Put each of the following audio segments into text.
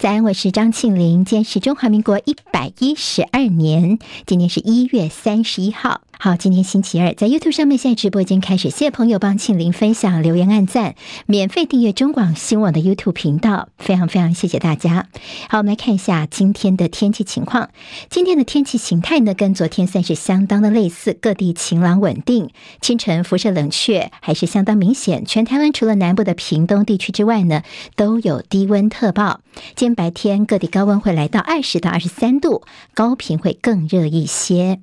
早安，我是张庆玲。今天是中华民国一百一十二年，今天是一月三十一号。好，今天星期二，在 YouTube 上面现在直播已经开始，谢谢朋友帮庆玲分享、留言、按赞，免费订阅中广新闻网的 YouTube 频道，非常非常谢谢大家。好，我们来看一下今天的天气情况。今天的天气形态呢，跟昨天算是相当的类似，各地晴朗稳定，清晨辐射冷却还是相当明显。全台湾除了南部的屏东地区之外呢，都有低温特报。今天白天各地高温会来到二十到二十三度，高频会更热一些。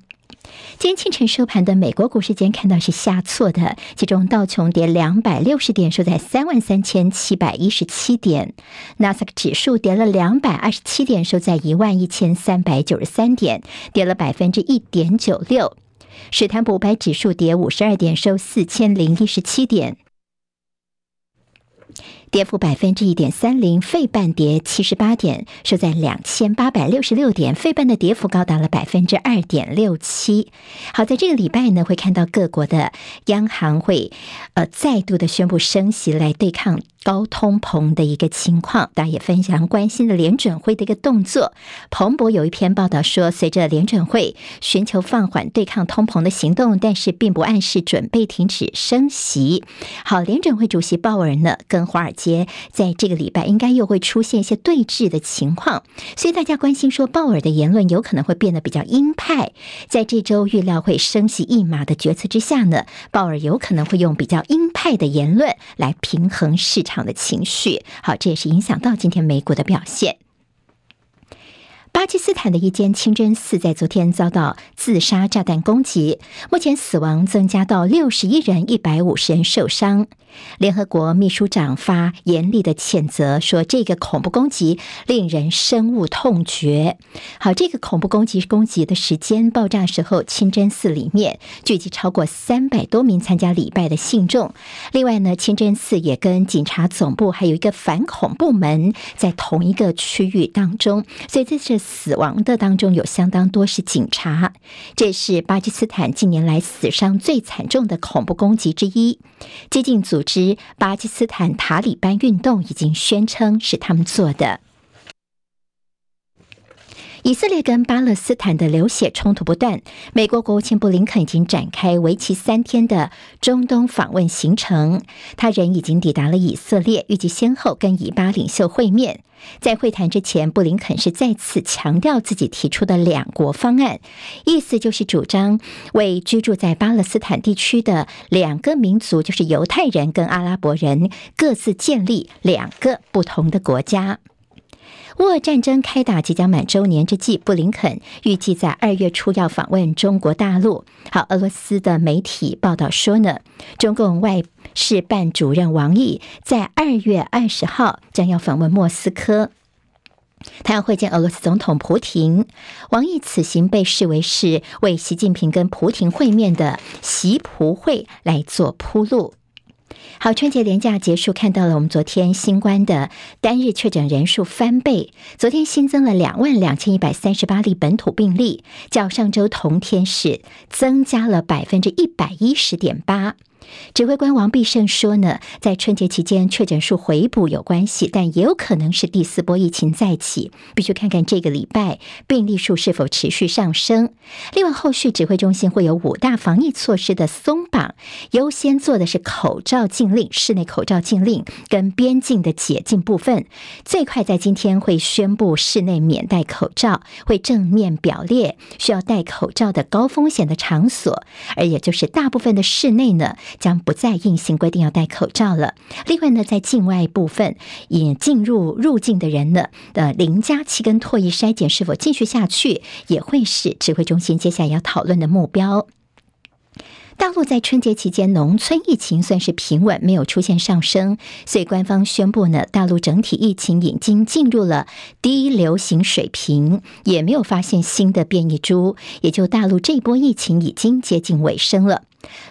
今天清晨收盘的美国股市，间看到是下挫的，其中道琼跌两百六十点，收在三万三千七百一十七点；纳斯达克指数跌了两百二十七点，收在一万一千三百九十三点，跌了百分之一点九六；史坦普白指数跌五十二点，收四千零一十七点。跌幅百分之一点三零，费半跌七十八点，收在两千八百六十六点，费半的跌幅高达了百分之二点六七。好，在这个礼拜呢，会看到各国的央行会呃再度的宣布升息来对抗。高通膨的一个情况，大家也非常关心的联准会的一个动作。彭博有一篇报道说，随着联准会寻求放缓对抗通膨的行动，但是并不暗示准备停止升息。好，联准会主席鲍尔呢，跟华尔节在这个礼拜应该又会出现一些对峙的情况，所以大家关心说，鲍尔的言论有可能会变得比较鹰派。在这周预料会升息一码的决策之下呢，鲍尔有可能会用比较鹰派的言论来平衡市场的情绪，好，这也是影响到今天美股的表现。巴基斯坦的一间清真寺在昨天遭到自杀炸弹攻击，目前死亡增加到六十一人，一百五十人受伤。联合国秘书长发严厉的谴责，说这个恐怖攻击令人深恶痛绝。好，这个恐怖攻击攻击的时间，爆炸时候，清真寺里面聚集超过三百多名参加礼拜的信众。另外呢，清真寺也跟警察总部还有一个反恐部门在同一个区域当中，所以这是。死亡的当中有相当多是警察，这是巴基斯坦近年来死伤最惨重的恐怖攻击之一。激进组织巴基斯坦塔利班运动已经宣称是他们做的。以色列跟巴勒斯坦的流血冲突不断，美国国务卿布林肯已经展开为期三天的中东访问行程，他人已经抵达了以色列，预计先后跟以巴领袖会面。在会谈之前，布林肯是再次强调自己提出的两国方案，意思就是主张为居住在巴勒斯坦地区的两个民族，就是犹太人跟阿拉伯人，各自建立两个不同的国家。乌俄战争开打即将满周年之际，布林肯预计在二月初要访问中国大陆。好，俄罗斯的媒体报道说呢，中共外事办主任王毅在二月二十号将要访问莫斯科，他要会见俄罗斯总统普亭。王毅此行被视为是为习近平跟普亭会面的习普会来做铺路。好，春节连假结束，看到了我们昨天新冠的单日确诊人数翻倍，昨天新增了两万两千一百三十八例本土病例，较上周同天是增加了百分之一百一十点八。指挥官王必胜说呢，在春节期间确诊数回补有关系，但也有可能是第四波疫情再起，必须看看这个礼拜病例数是否持续上升。另外，后续指挥中心会有五大防疫措施的松绑，优先做的是口罩禁令、室内口罩禁令跟边境的解禁部分。最快在今天会宣布室内免戴口罩，会正面表列需要戴口罩的高风险的场所，而也就是大部分的室内呢。将不再硬性规定要戴口罩了。另外呢，在境外部分，也进入入境的人呢的零加七跟唾液筛检是否继续下去，也会是指挥中心接下来要讨论的目标。大陆在春节期间，农村疫情算是平稳，没有出现上升，所以官方宣布呢，大陆整体疫情已经进入了低流行水平，也没有发现新的变异株，也就大陆这波疫情已经接近尾声了。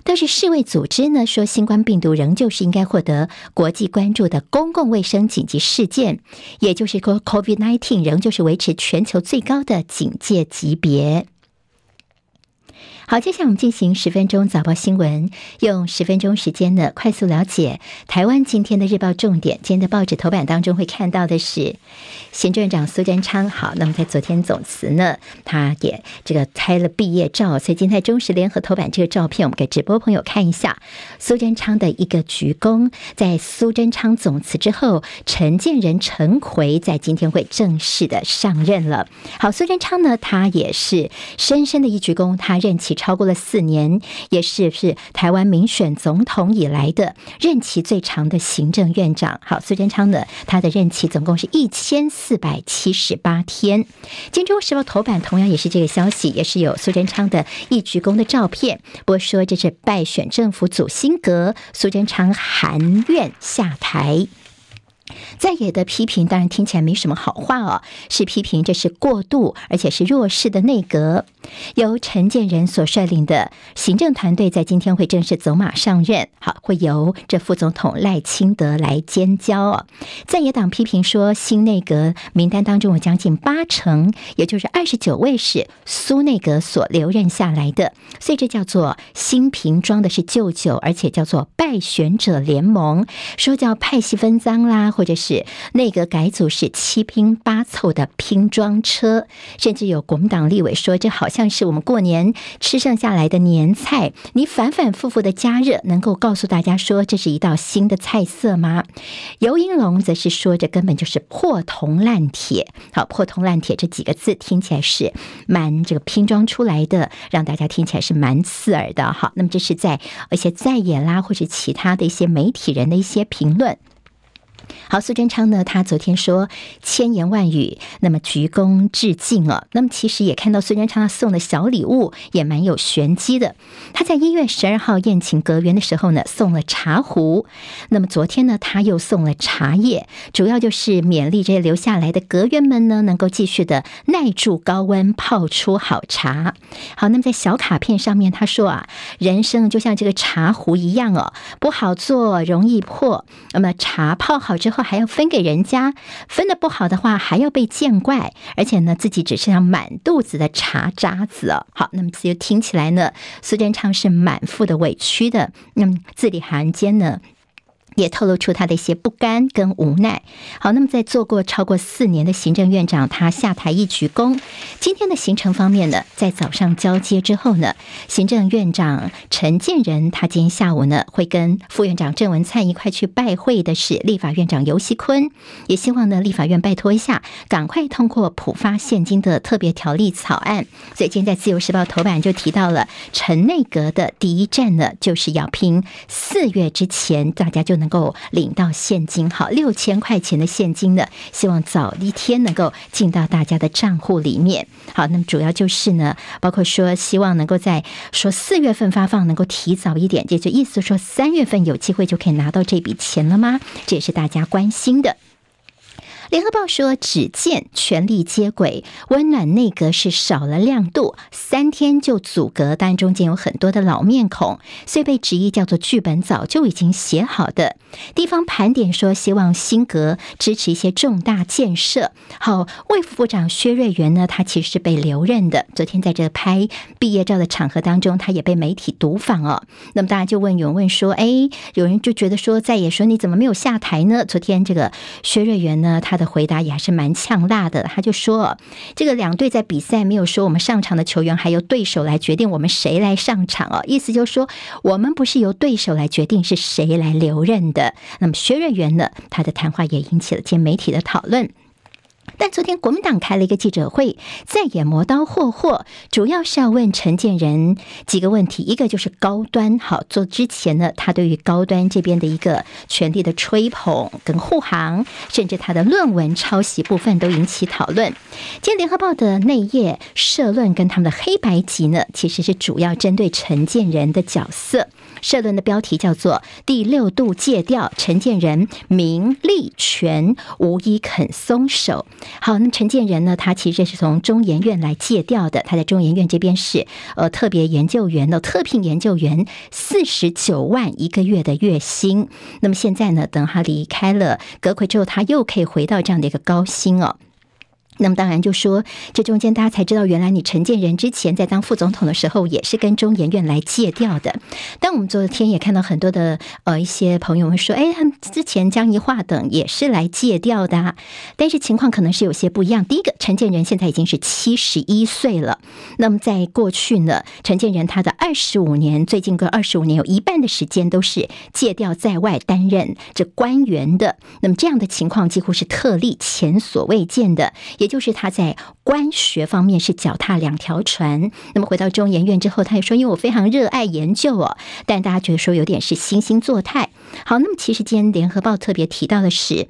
但是世卫组织呢说，新冠病毒仍旧是应该获得国际关注的公共卫生紧急事件，也就是 COVID-19 仍旧是维持全球最高的警戒级别。好，接下来我们进行十分钟早报新闻，用十分钟时间呢，快速了解台湾今天的日报重点。今天的报纸头版当中会看到的是行政院长苏贞昌。好，那么在昨天总辞呢，他也这个拍了毕业照，所以今天中时联合头版这个照片，我们给直播朋友看一下苏贞昌的一个鞠躬。在苏贞昌总辞之后，陈建仁、陈奎在今天会正式的上任了。好，苏贞昌呢，他也是深深的一鞠躬，他任期。超过了四年，也是是台湾民选总统以来的任期最长的行政院长。好，苏贞昌呢，他的任期总共是一千四百七十八天。《金州时报》头版同样也是这个消息，也是有苏贞昌的一鞠躬的照片。不过说这是败选政府组新阁，苏贞昌含愿下台。在野的批评当然听起来没什么好话哦，是批评这是过度而且是弱势的内阁。由陈建仁所率领的行政团队在今天会正式走马上任，好，会由这副总统赖清德来兼交哦。在野党批评说，新内阁名单当中有将近八成，也就是二十九位是苏内阁所留任下来的，所以这叫做新瓶装的是旧酒，而且叫做败选者联盟，说叫派系分赃啦。或者是内阁改组是七拼八凑的拼装车，甚至有国民党立委说，这好像是我们过年吃剩下来的年菜，你反反复复的加热，能够告诉大家说这是一道新的菜色吗？尤英龙则是说，这根本就是破铜烂铁。好，破铜烂铁这几个字听起来是蛮这个拼装出来的，让大家听起来是蛮刺耳的。好，那么这是在而且在野啦，或者其他的一些媒体人的一些评论。好，苏贞昌呢，他昨天说千言万语，那么鞠躬致敬哦。那么其实也看到苏贞昌他送的小礼物也蛮有玄机的。他在一月十二号宴请阁员的时候呢，送了茶壶。那么昨天呢，他又送了茶叶，主要就是勉励这些留下来的阁员们呢，能够继续的耐住高温，泡出好茶。好，那么在小卡片上面他说啊，人生就像这个茶壶一样哦，不好做，容易破。那么茶泡好之后，还要分给人家，分的不好的话还要被见怪，而且呢，自己只剩下满肚子的茶渣子哦。好，那么这就听起来呢，苏贞昌是满腹的委屈的，那么字里行间呢，也透露出他的一些不甘跟无奈。好，那么在做过超过四年的行政院长，他下台一鞠躬。今天的行程方面呢，在早上交接之后呢，行政院长陈建仁他今天下午呢会跟副院长郑文灿一块去拜会的是立法院长游锡堃，也希望呢立法院拜托一下，赶快通过普发现金的特别条例草案。所以今天在自由时报头版就提到了陈内阁的第一站呢，就是要拼四月之前，大家就能。能够领到现金，好，六千块钱的现金呢，希望早一天能够进到大家的账户里面。好，那么主要就是呢，包括说希望能够在说四月份发放，能够提早一点，也就意思说三月份有机会就可以拿到这笔钱了吗？这也是大家关心的。联合报说，只见权力接轨，温暖内阁是少了亮度，三天就组阁，但中间有很多的老面孔，所以被质疑叫做剧本早就已经写好的。地方盘点说，希望新阁支持一些重大建设。好，卫副部长薛瑞元呢，他其实是被留任的。昨天在这拍毕业照的场合当中，他也被媒体独访哦。那么大家就问，有人问说，哎，有人就觉得说，在野说你怎么没有下台呢？昨天这个薛瑞元呢，他的回答也还是蛮呛辣的，他就说：“这个两队在比赛，没有说我们上场的球员还由对手来决定我们谁来上场哦，意思就是说，我们不是由对手来决定是谁来留任的。”那么薛瑞元呢，他的谈话也引起了一些媒体的讨论。但昨天国民党开了一个记者会，在野磨刀霍霍，主要是要问陈建仁几个问题。一个就是高端，好，做之前呢，他对于高端这边的一个权力的吹捧跟护航，甚至他的论文抄袭部分都引起讨论。今天联合报的内页社论跟他们的黑白集呢，其实是主要针对陈建仁的角色。社论的标题叫做“第六度借调，陈建仁名利权无一肯松手”。好，那陈建仁呢？他其实是从中研院来借调的，他在中研院这边是呃特别研究员的特聘研究员，四十九万一个月的月薪。那么现在呢，等他离开了阁魁之后，他又可以回到这样的一个高薪哦。那么当然就说，这中间大家才知道，原来你陈建仁之前在当副总统的时候，也是跟中研院来借调的。但我们昨天也看到很多的呃一些朋友们说，哎，他们之前江宜樺等也是来借调的，但是情况可能是有些不一样。第一个，陈建仁现在已经是七十一岁了。那么在过去呢，陈建仁他的二十五年，最近个二十五年有一半的时间都是借调在外担任这官员的。那么这样的情况几乎是特例，前所未见的。也就是他在官学方面是脚踏两条船。那么回到中研院之后，他也说：“因为我非常热爱研究哦。”但大家觉得说有点是惺惺作态。好，那么其实今天联合报特别提到的是。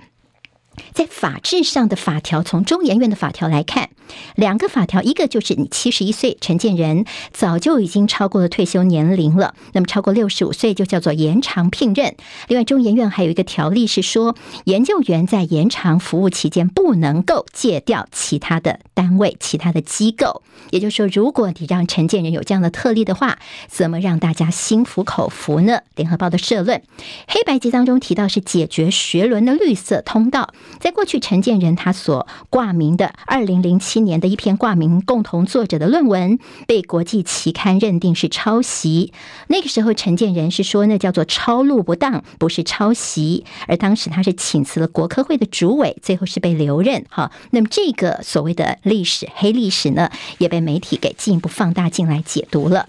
在法制上的法条，从中研院的法条来看，两个法条，一个就是你七十一岁，陈建仁早就已经超过了退休年龄了，那么超过六十五岁就叫做延长聘任。另外，中研院还有一个条例是说，研究员在延长服务期间不能够借调其他的单位、其他的机构。也就是说，如果你让陈建仁有这样的特例的话，怎么让大家心服口服呢？联合报的社论，黑白集当中提到是解决学伦的绿色通道。在过去，陈建仁他所挂名的二零零七年的一篇挂名共同作者的论文，被国际期刊认定是抄袭。那个时候，陈建仁是说那叫做抄录不当，不是抄袭。而当时他是请辞了国科会的主委，最后是被留任。好，那么这个所谓的历史黑历史呢，也被媒体给进一步放大进来解读了。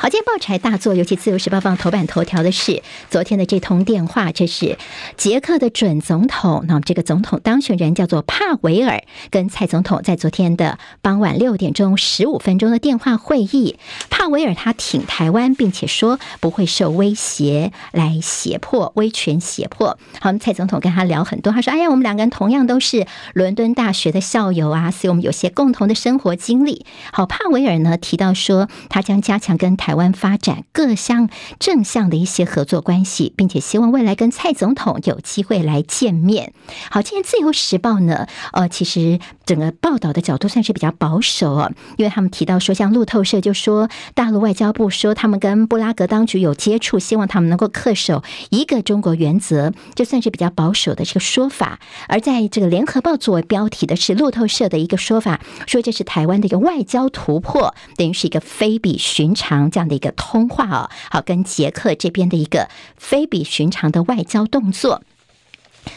好，今天报柴大作，尤其《自由时报》放头版头条的是昨天的这通电话，这是捷克的准总统，那么这个总统当选人叫做帕维尔，跟蔡总统在昨天的傍晚六点钟十五分钟的电话会议，帕维尔他挺台湾，并且说不会受威胁来胁迫、威权胁迫。好，蔡总统跟他聊很多，他说：“哎呀，我们两个人同样都是伦敦大学的校友啊，所以我们有些共同的生活经历。”好，帕维尔呢提到说，他将加强跟台台湾发展各项正向的一些合作关系，并且希望未来跟蔡总统有机会来见面。好，今天《自由时报》呢，呃，其实整个报道的角度算是比较保守哦，因为他们提到说，像路透社就说，大陆外交部说他们跟布拉格当局有接触，希望他们能够恪守一个中国原则，就算是比较保守的这个说法。而在这个《联合报》作为标题的是路透社的一个说法，说这是台湾的一个外交突破，等于是一个非比寻常。这样的一个通话哦，好，跟捷克这边的一个非比寻常的外交动作。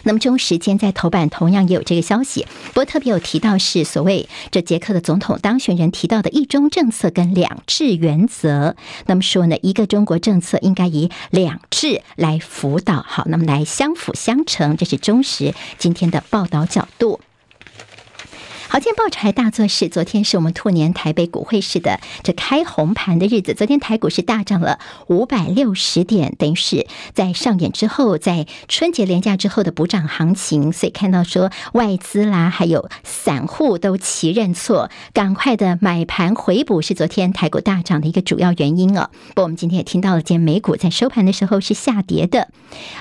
那么中时间在头版同样也有这个消息，不过特别有提到是所谓这捷克的总统当选人提到的一中政策跟两制原则。那么说呢，一个中国政策应该以两制来辅导，好，那么来相辅相成，这是中时今天的报道角度。好，今天报柴大作是，昨天是我们兔年台北股汇市的这开红盘的日子。昨天台股是大涨了五百六十点，等于是在上演之后，在春节连假之后的补涨行情。所以看到说外资啦，还有散户都齐认错，赶快的买盘回补，是昨天台股大涨的一个主要原因哦。不过我们今天也听到了，今天美股在收盘的时候是下跌的。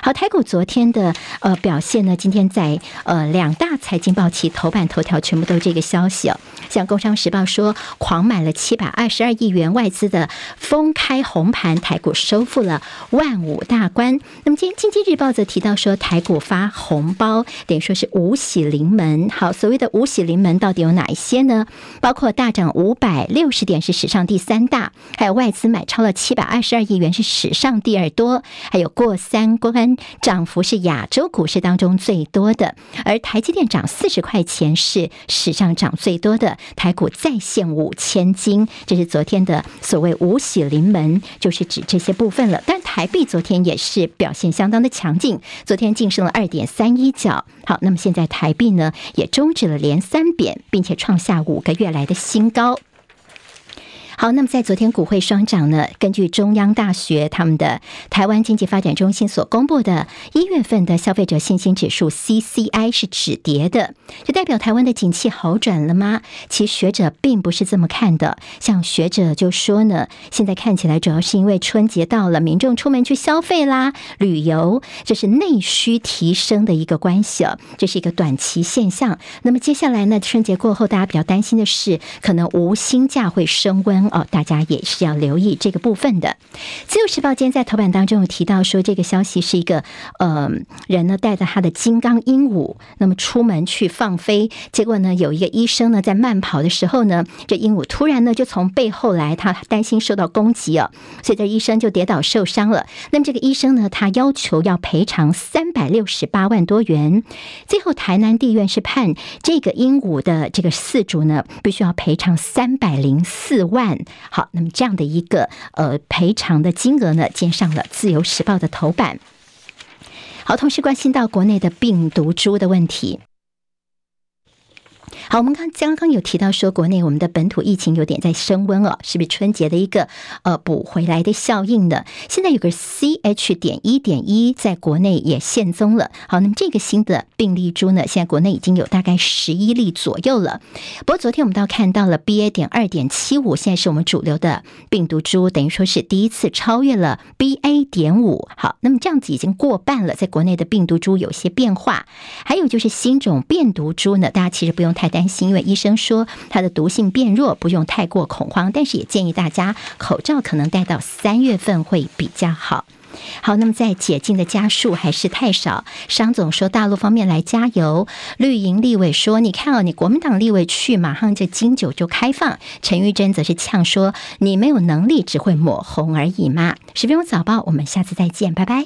好，台股昨天的呃表现呢，今天在呃两大财经报期头版头条全部都。这个消息。哦，像《工商时报》说，狂买了七百二十二亿元外资的疯开红盘，台股收复了万五大关。那么今《经济日报》则提到说，台股发红包，等于说是五喜临门。好，所谓的五喜临门到底有哪一些呢？包括大涨五百六十点是史上第三大，还有外资买超了七百二十二亿元是史上第二多，还有过三关涨幅是亚洲股市当中最多的。而台积电涨四十块钱是史上涨最多的台股再现五千金，这是昨天的所谓五喜临门，就是指这些部分了。但台币昨天也是表现相当的强劲，昨天净升了二点三一角。好，那么现在台币呢也终止了连三贬，并且创下五个月来的新高。好，那么在昨天股汇双涨呢，根据中央大学他们的台湾经济发展中心所公布的一月份的消费者信心指数 CCI 是止跌的，就代表台湾的景气好转了吗？其实学者并不是这么看的，像学者就说呢，现在看起来主要是因为春节到了，民众出门去消费啦、旅游，这是内需提升的一个关系哦，这是一个短期现象。那么接下来呢，春节过后，大家比较担心的是，可能无薪假会升温。哦，大家也是要留意这个部分的。自由时报今天在头版当中有提到说，这个消息是一个呃人呢带着他的金刚鹦鹉，那么出门去放飞，结果呢有一个医生呢在慢跑的时候呢，这鹦鹉突然呢就从背后来，他担心受到攻击哦，所以这医生就跌倒受伤了。那么这个医生呢，他要求要赔偿三百六十八万多元，最后台南地院是判这个鹦鹉的这个饲主呢，必须要赔偿三百零四万。好，那么这样的一个呃赔偿的金额呢，见上了《自由时报》的头版。好，同时关心到国内的病毒株的问题。好，我们刚刚刚有提到说，国内我们的本土疫情有点在升温哦，是不是春节的一个呃补回来的效应呢？现在有个 CH 点一点一在国内也现踪了。好，那么这个新的病例株呢，现在国内已经有大概十一例左右了。不过昨天我们倒看到了 BA 点二点七五，现在是我们主流的病毒株，等于说是第一次超越了 BA 点五。好，那么这样子已经过半了，在国内的病毒株有些变化。还有就是新种变毒株呢，大家其实不用太太。担心，因为医生说它的毒性变弱，不用太过恐慌。但是也建议大家口罩可能戴到三月份会比较好。好，那么在解禁的家数还是太少。商总说大陆方面来加油。绿营立委说：“你看哦，你国民党立委去，马上这金九就开放。”陈玉珍则是呛说：“你没有能力，只会抹红而已嘛。”十分钟早报，我们下次再见，拜拜。